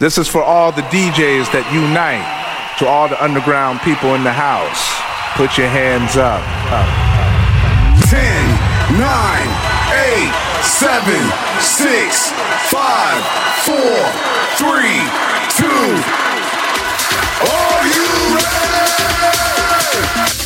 This is for all the DJs that unite, to all the underground people in the house. Put your hands up. up. 10, 9, 8, 7, 6, 5, 4, 3, 2. Are you ready?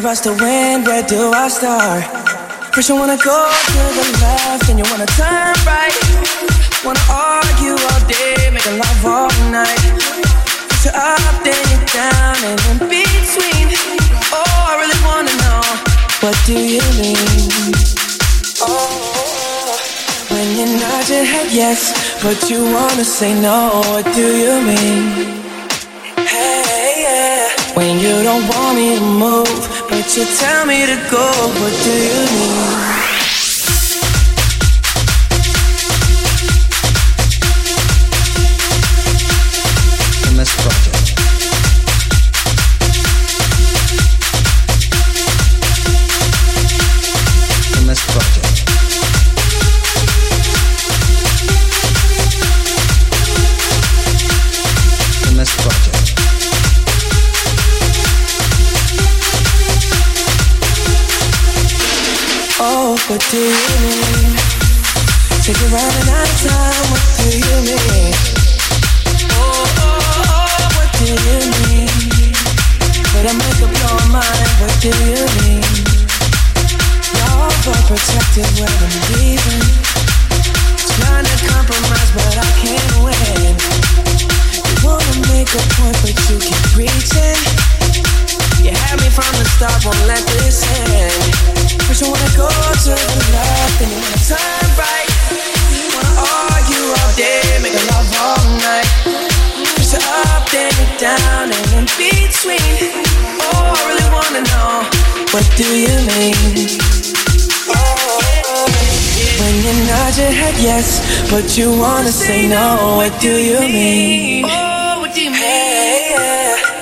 For us to win, where do I start? First you wanna go to the left, and you wanna turn right. Wanna argue all day, make love all night. First you're up, then you're down, and in between. Oh, I really wanna know, what do you mean? Oh, when you nod your head yes, but you wanna say no, what do you mean? Hey, yeah. When you don't want me to move, but you tell me to go, what do you mean? Mean? Take you running out of time, what do you mean? Oh, what do you mean? Make up your mind, what do you mean? Overprotective when I'm leaving. Trying to compromise, but I can't win. Wanna make a point, but you keep preaching. You had me from the start, won't let this end. Wanna go to the turn right. Wanna argue all day, make love all night. Up, down, and in between. Oh, I really wanna know, what do you mean? When you nod your head yes, but you wanna say no, what do you mean?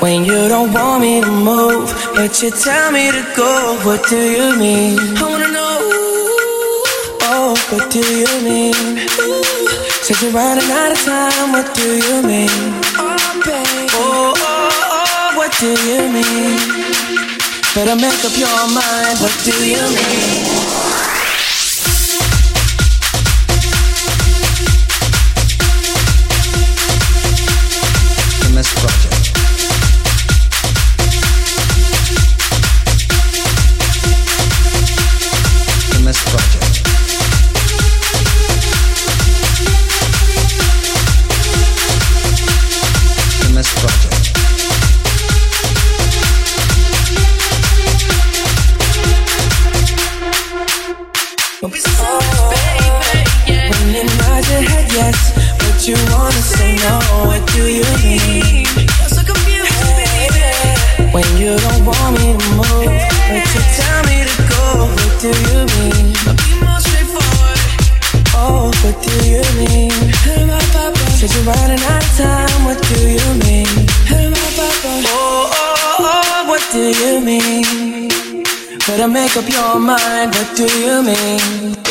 When you don't want me to move, but you tell me to go, what do you mean? I wanna know. Oh, what do you mean? Said you're running out of time, what do you mean? Oh, baby. Oh, oh, oh, what do you mean? Better make up your mind, what do you mean? MS Project. Make up your mind, what do you mean?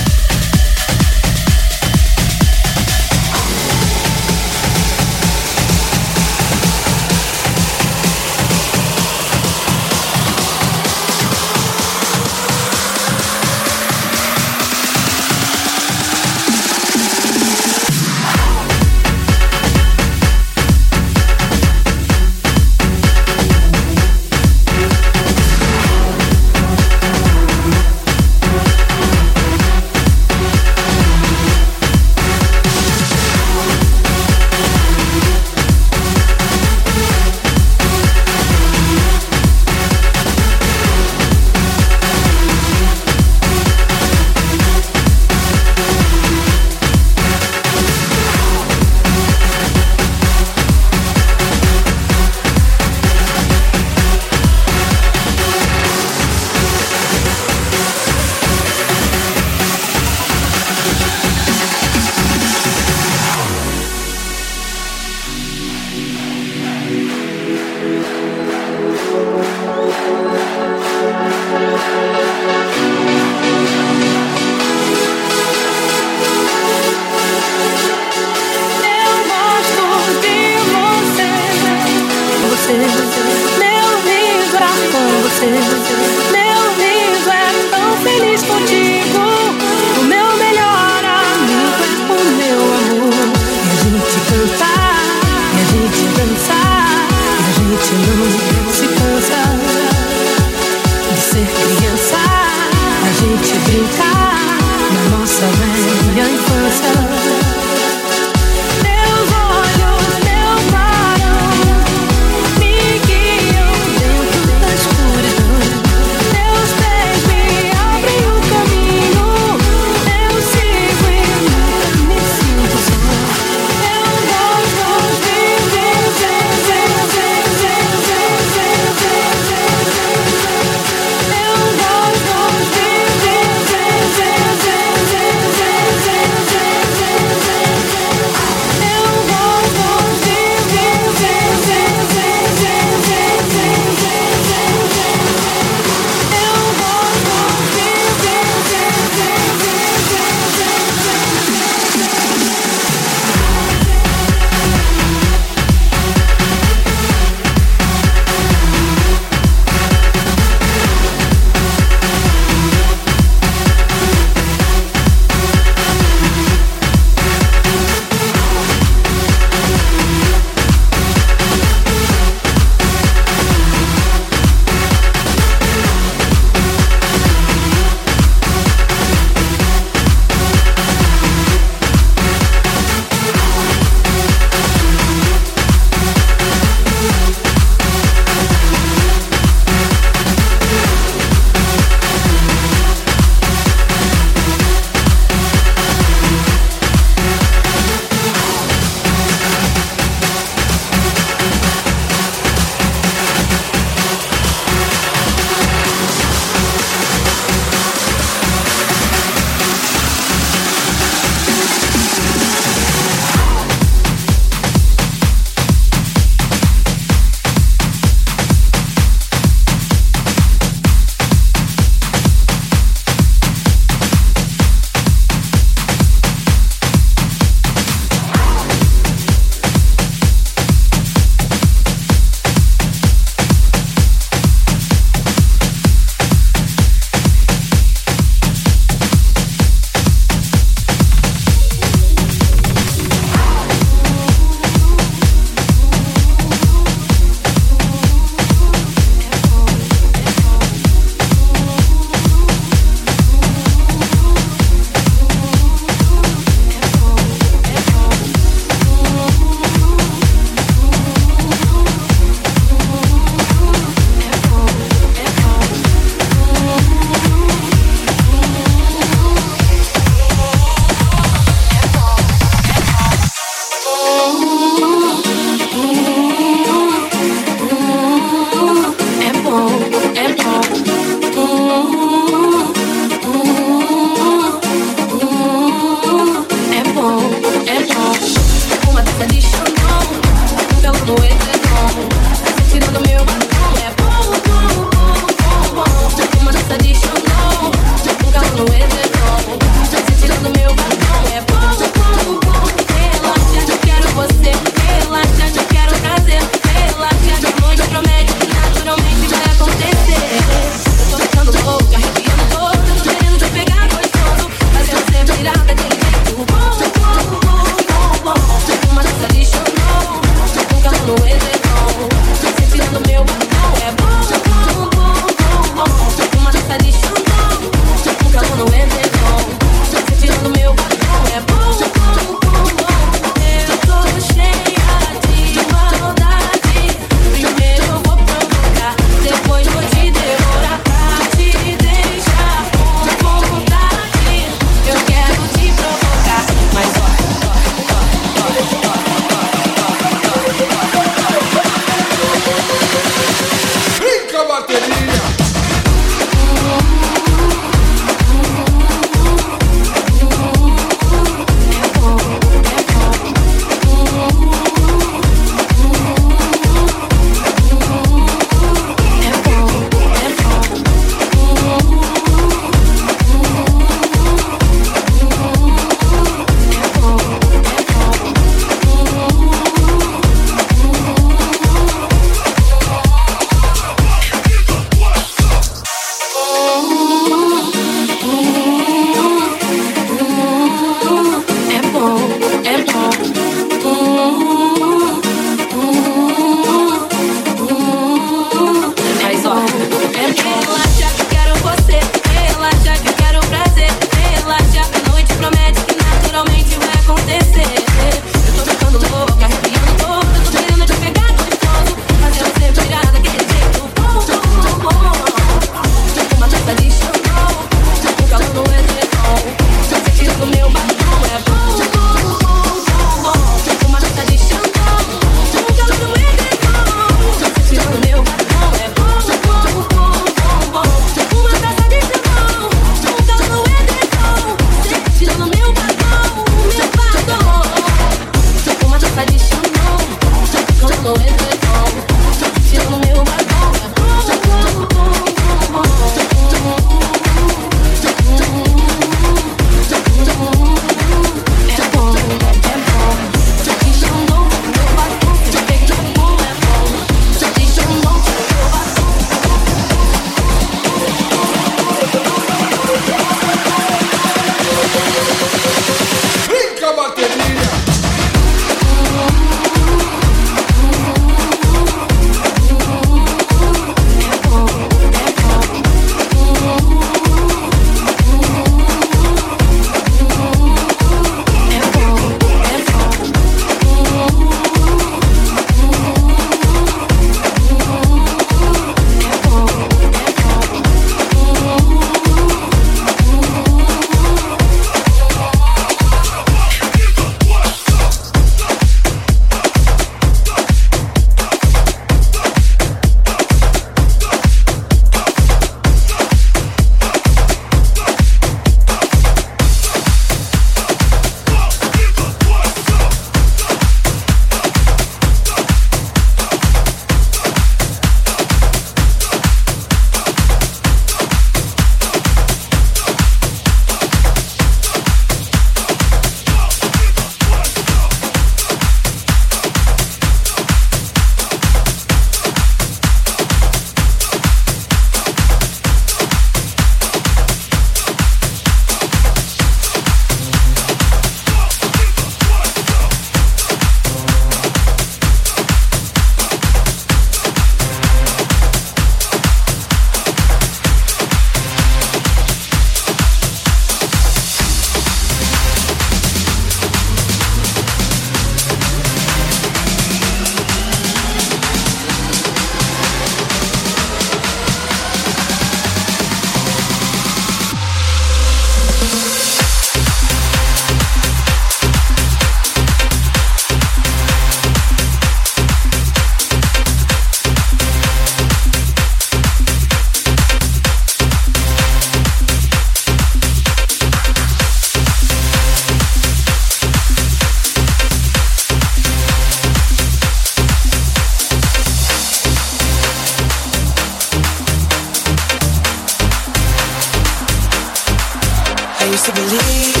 I used to believe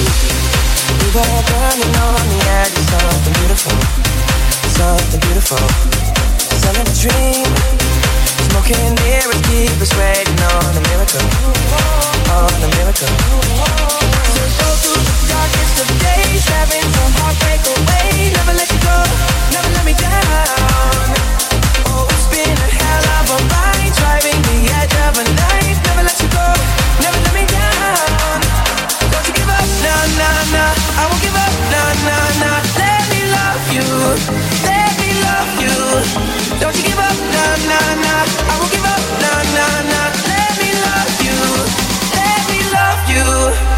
we were burning on the edge of something beautiful, something beautiful. Dream, smoking keep us waiting on a miracle, on a miracle. Through the darkest of days, having some heartbreak away. Never let you go, never let me down. Oh, it's been a hell of a ride, driving the edge of a knife. Never let you go, never let me down. I won't give up. Let me love you, let me love you. Don't you give up. I won't give up. Let me love you, let me love you.